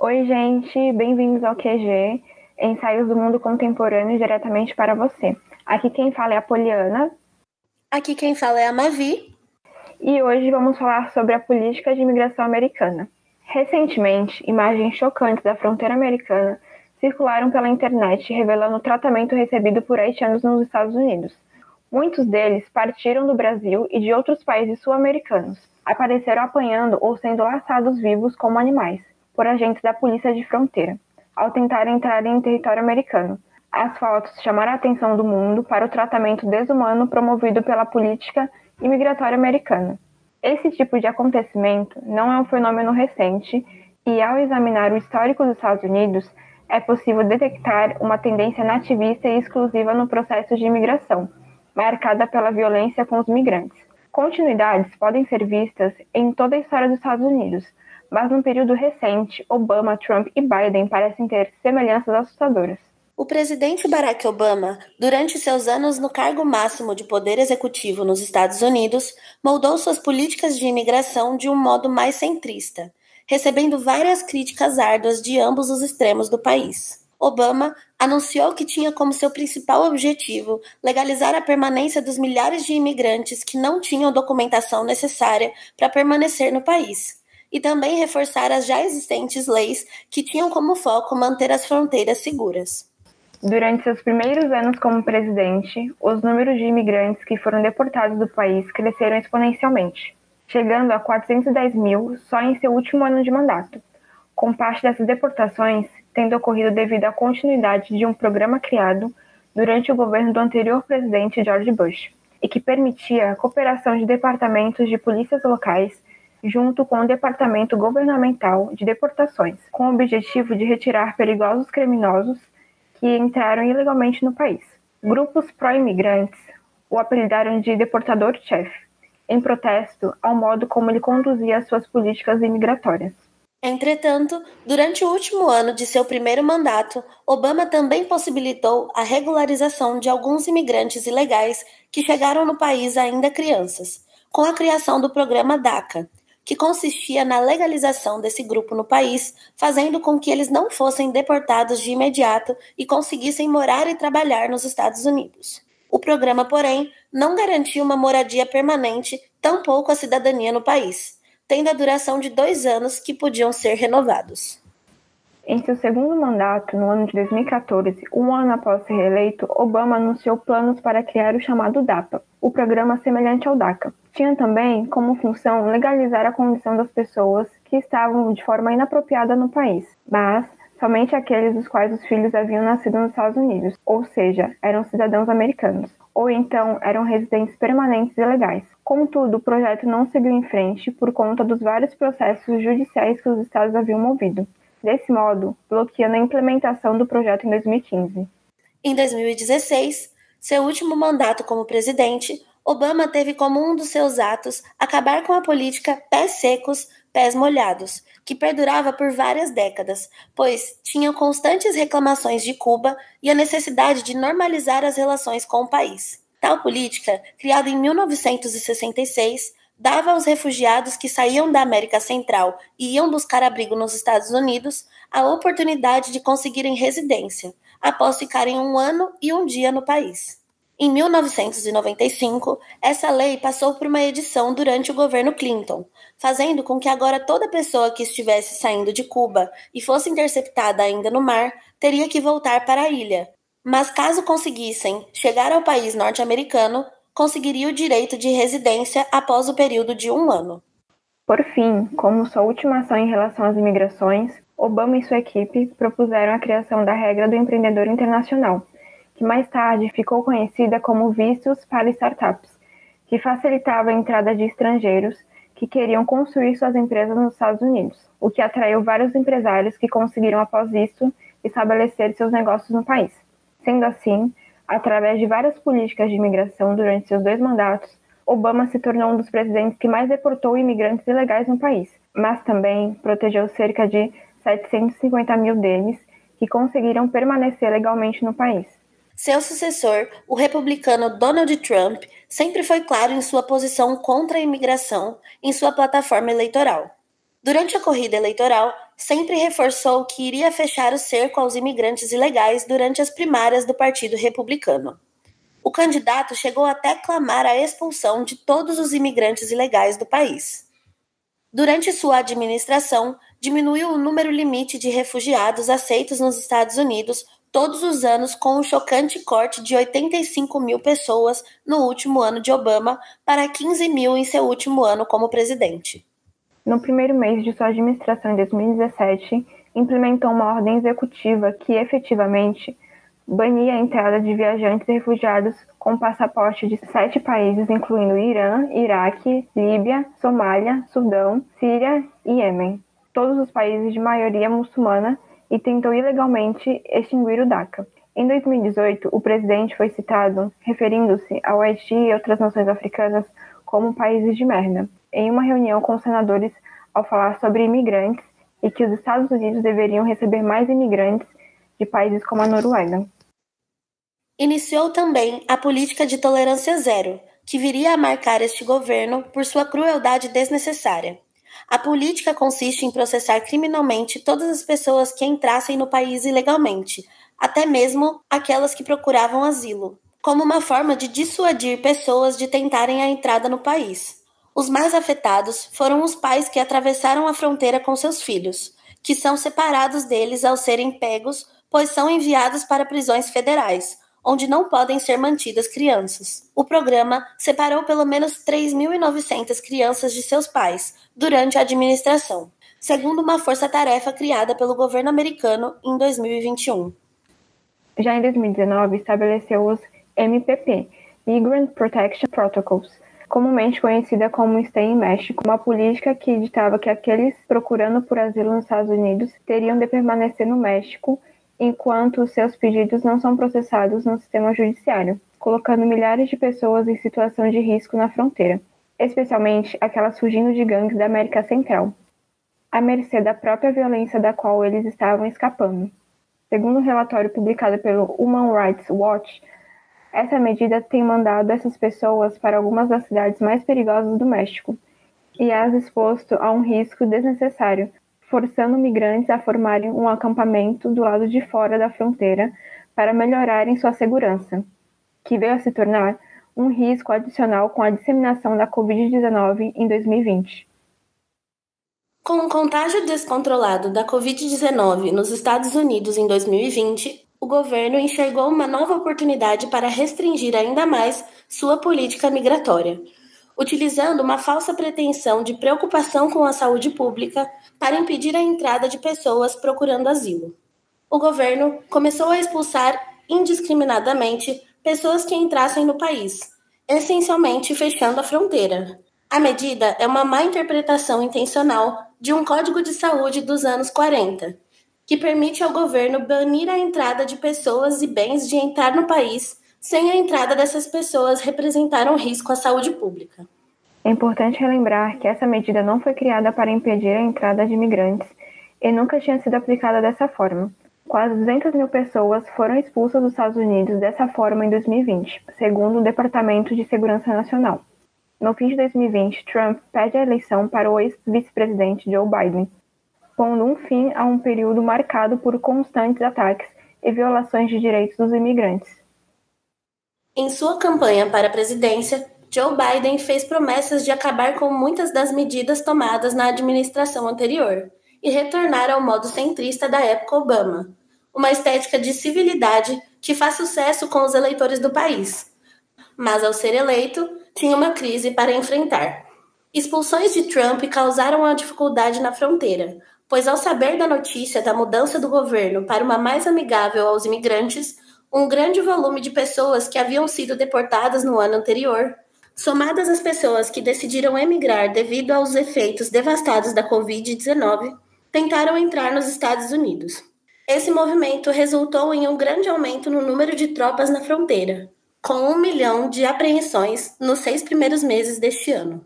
Oi. Gente, bem-vindos ao QG, Ensaios do Mundo Contemporâneo diretamente para você. Aqui quem fala é a Poliana. Aqui quem fala é a Mavi. E hoje vamos falar sobre a política de imigração americana. Recentemente, imagens chocantes da fronteira americana circularam pela internet revelando o tratamento recebido por haitianos nos Estados Unidos. Muitos deles partiram do Brasil e de outros países sul-americanos. Apareceram apanhando ou sendo laçados vivos como animais por agentes da polícia de fronteira, ao tentar entrar em território americano. As fotos chamaram a atenção do mundo para o tratamento desumano promovido pela política imigratória americana. Esse tipo de acontecimento não é um fenômeno recente e, ao examinar o histórico dos Estados Unidos, é possível detectar uma tendência nativista e exclusiva no processo de imigração, marcada pela violência com os migrantes. Continuidades podem ser vistas em toda a história dos Estados Unidos, mas no período recente, Obama, Trump e Biden parecem ter semelhanças assustadoras. O presidente Barack Obama, durante seus anos no cargo máximo de poder executivo nos Estados Unidos, moldou suas políticas de imigração de um modo mais centrista, recebendo várias críticas árduas de ambos os extremos do país. Obama anunciou que tinha como seu principal objetivo legalizar a permanência dos milhares de imigrantes que não tinham documentação necessária para permanecer no país, e também reforçar as já existentes leis que tinham como foco manter as fronteiras seguras. Durante seus primeiros anos como presidente, os números de imigrantes que foram deportados do país cresceram exponencialmente, chegando a 410 mil só em seu último ano de mandato, com parte dessas deportações tendo ocorrido devido à continuidade de um programa criado durante o governo do anterior presidente George Bush e que permitia a cooperação de departamentos de polícias locais junto com o Departamento Governamental de Deportações, com o objetivo de retirar perigosos criminosos que entraram ilegalmente no país. Grupos pró-imigrantes o apelidaram de deportador-chefe, em protesto ao modo como ele conduzia suas políticas imigratórias. Entretanto, durante o último ano de seu primeiro mandato, Obama também possibilitou a regularização de alguns imigrantes ilegais que chegaram no país ainda crianças, com a criação do programa DACA, que consistia na legalização desse grupo no país, fazendo com que eles não fossem deportados de imediato e conseguissem morar e trabalhar nos Estados Unidos. O programa, porém, não garantia uma moradia permanente, tampouco a cidadania no país tendo a duração de dois anos que podiam ser renovados. Em seu segundo mandato, no ano de 2014, um ano após ser reeleito, Obama anunciou planos para criar o chamado DAPA, o programa semelhante ao DACA. Tinha também como função legalizar a condição das pessoas que estavam de forma inapropriada no país, mas somente aqueles dos quais os filhos haviam nascido nos Estados Unidos, ou seja, eram cidadãos americanos, ou então eram residentes permanentes e legais. Contudo, o projeto não seguiu em frente por conta dos vários processos judiciais que os estados haviam movido. Desse modo, bloqueando a implementação do projeto em 2015. Em 2016, seu último mandato como presidente, Obama teve como um dos seus atos acabar com a política pés secos, pés molhados, que perdurava por várias décadas, pois tinha constantes reclamações de Cuba e a necessidade de normalizar as relações com o país. Tal política, criada em 1966, dava aos refugiados que saíam da América Central e iam buscar abrigo nos Estados Unidos a oportunidade de conseguirem residência, após ficarem um ano e um dia no país. Em 1995, essa lei passou por uma edição durante o governo Clinton, fazendo com que agora toda pessoa que estivesse saindo de Cuba e fosse interceptada ainda no mar teria que voltar para a ilha. Mas caso conseguissem chegar ao país norte-americano, conseguiria o direito de residência após o período de um ano. Por fim, como sua última ação em relação às imigrações, Obama e sua equipe propuseram a criação da regra do empreendedor internacional que mais tarde ficou conhecida como vistos para startups, que facilitava a entrada de estrangeiros que queriam construir suas empresas nos Estados Unidos, o que atraiu vários empresários que conseguiram, após isso, estabelecer seus negócios no país. Sendo assim, através de várias políticas de imigração durante seus dois mandatos, Obama se tornou um dos presidentes que mais deportou imigrantes ilegais no país, mas também protegeu cerca de 750 mil deles que conseguiram permanecer legalmente no país. Seu sucessor, o republicano Donald Trump, sempre foi claro em sua posição contra a imigração em sua plataforma eleitoral. Durante a corrida eleitoral, sempre reforçou que iria fechar o cerco aos imigrantes ilegais durante as primárias do Partido Republicano. O candidato chegou até clamar a expulsão de todos os imigrantes ilegais do país. Durante sua administração, diminuiu o número limite de refugiados aceitos nos Estados Unidos todos os anos com um chocante corte de 85 mil pessoas no último ano de Obama para 15 mil em seu último ano como presidente. No primeiro mês de sua administração em 2017, implementou uma ordem executiva que efetivamente bania a entrada de viajantes e refugiados com passaporte de sete países, incluindo Irã, Iraque, Líbia, Somália, Sudão, Síria e Iêmen, todos os países de maioria muçulmana, e tentou ilegalmente extinguir o DACA. Em 2018, o presidente foi citado referindo-se ao Haiti e outras nações africanas como países de merda, em uma reunião com os senadores ao falar sobre imigrantes e que os Estados Unidos deveriam receber mais imigrantes de países como a Noruega. Iniciou também a política de tolerância zero, que viria a marcar este governo por sua crueldade desnecessária. A política consiste em processar criminalmente todas as pessoas que entrassem no país ilegalmente, até mesmo aquelas que procuravam asilo, como uma forma de dissuadir pessoas de tentarem a entrada no país. Os mais afetados foram os pais que atravessaram a fronteira com seus filhos, que são separados deles ao serem pegos, pois são enviados para prisões federais, onde não podem ser mantidas crianças. O programa separou pelo menos 3.900 crianças de seus pais durante a administração, segundo uma força-tarefa criada pelo governo americano em 2021. Já em 2019, estabeleceu os MPP, Migrant Protection Protocols, comumente conhecida como Stay in México, uma política que ditava que aqueles procurando por asilo nos Estados Unidos teriam de permanecer no México enquanto seus pedidos não são processados no sistema judiciário, colocando milhares de pessoas em situação de risco na fronteira, especialmente aquelas fugindo de gangues da América Central, à mercê da própria violência da qual eles estavam escapando. Segundo um relatório publicado pelo Human Rights Watch, essa medida tem mandado essas pessoas para algumas das cidades mais perigosas do México e as exposto a um risco desnecessário forçando migrantes a formarem um acampamento do lado de fora da fronteira para melhorarem sua segurança, que veio a se tornar um risco adicional com a disseminação da Covid-19 em 2020. Com o contágio descontrolado da Covid-19 nos Estados Unidos em 2020, o governo enxergou uma nova oportunidade para restringir ainda mais sua política migratória, utilizando uma falsa pretensão de preocupação com a saúde pública para impedir a entrada de pessoas procurando asilo. O governo começou a expulsar indiscriminadamente pessoas que entrassem no país, essencialmente fechando a fronteira. A medida é uma má interpretação intencional de um Código de Saúde dos anos 40, que permite ao governo banir a entrada de pessoas e bens de entrar no país sem a entrada dessas pessoas representar um risco à saúde pública. É importante relembrar que essa medida não foi criada para impedir a entrada de imigrantes e nunca tinha sido aplicada dessa forma. Quase 200 mil pessoas foram expulsas dos Estados Unidos dessa forma em 2020, segundo o Departamento de Segurança Nacional. No fim de 2020, Trump pede a eleição para o ex-vice-presidente Joe Biden, pondo um fim a um período marcado por constantes ataques e violações de direitos dos imigrantes. Em sua campanha para a presidência, Joe Biden fez promessas de acabar com muitas das medidas tomadas na administração anterior e retornar ao modo centrista da época Obama, uma estética de civilidade que faz sucesso com os eleitores do país. Mas ao ser eleito, tinha uma crise para enfrentar. Expulsões de Trump causaram uma dificuldade na fronteira, pois ao saber da notícia da mudança do governo para uma mais amigável aos imigrantes, um grande volume de pessoas que haviam sido deportadas no ano anterior, somadas às pessoas que decidiram emigrar devido aos efeitos devastados da Covid-19, tentaram entrar nos Estados Unidos. Esse movimento resultou em um grande aumento no número de tropas na fronteira, com um milhão de apreensões nos seis primeiros meses deste ano.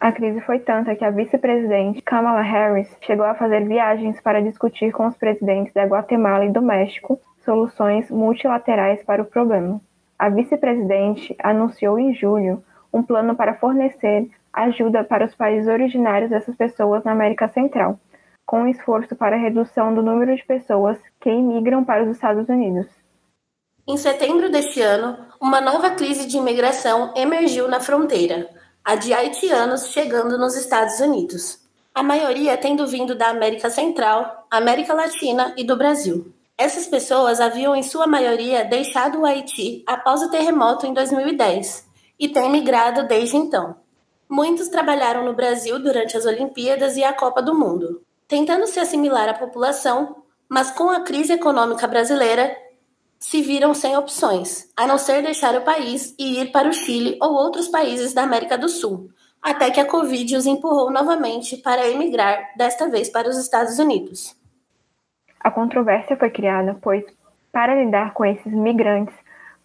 A crise foi tanta que a vice-presidente Kamala Harris chegou a fazer viagens para discutir com os presidentes da Guatemala e do México soluções multilaterais para o problema. A vice-presidente anunciou em julho um plano para fornecer ajuda para os países originários dessas pessoas na América Central, com um esforço para a redução do número de pessoas que imigram para os Estados Unidos. Em setembro deste ano, uma nova crise de imigração emergiu na fronteira, a de haitianos chegando nos Estados Unidos. A maioria tendo vindo da América Central, América Latina e do Brasil. Essas pessoas haviam, em sua maioria, deixado o Haiti após o terremoto em 2010 e têm migrado desde então. Muitos trabalharam no Brasil durante as Olimpíadas e a Copa do Mundo, tentando se assimilar à população, mas com a crise econômica brasileira se viram sem opções, a não ser deixar o país e ir para o Chile ou outros países da América do Sul, até que a Covid os empurrou novamente para emigrar, desta vez para os Estados Unidos. A controvérsia foi criada pois, para lidar com esses migrantes,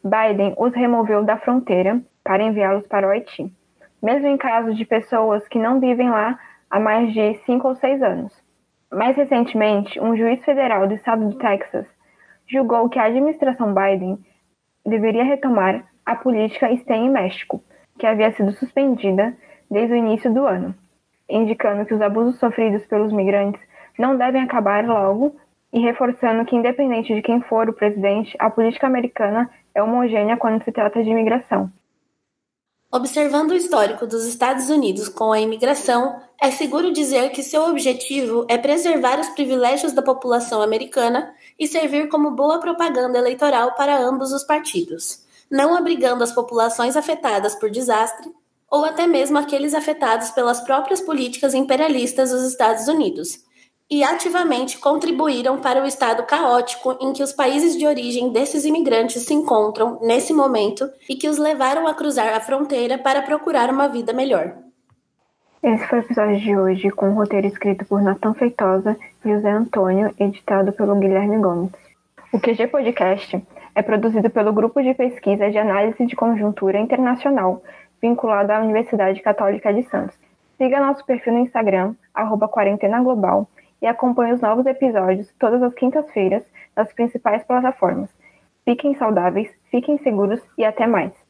Biden os removeu da fronteira para enviá-los para o Haiti, mesmo em casos de pessoas que não vivem lá há mais de cinco ou seis anos. Mais recentemente, um juiz federal do estado do Texas julgou que a administração Biden deveria retomar a política STEM em México, que havia sido suspendida desde o início do ano, indicando que os abusos sofridos pelos migrantes não devem acabar logo e reforçando que, independente de quem for o presidente, a política americana é homogênea quando se trata de imigração. Observando o histórico dos Estados Unidos com a imigração, é seguro dizer que seu objetivo é preservar os privilégios da população americana e servir como boa propaganda eleitoral para ambos os partidos, não abrigando as populações afetadas por desastre ou até mesmo aqueles afetados pelas próprias políticas imperialistas dos Estados Unidos, e ativamente contribuíram para o estado caótico em que os países de origem desses imigrantes se encontram nesse momento e que os levaram a cruzar a fronteira para procurar uma vida melhor. Esse foi o episódio de hoje, com um roteiro escrito por Natan Feitosa e José Antônio, editado pelo Guilherme Gomes. O QG Podcast é produzido pelo Grupo de Pesquisa de Análise de Conjuntura Internacional, vinculado à Universidade Católica de Santos. Siga nosso perfil no Instagram, arroba Quarentena Global, e acompanhe os novos episódios todas as quintas-feiras nas principais plataformas. Fiquem saudáveis, fiquem seguros e até mais!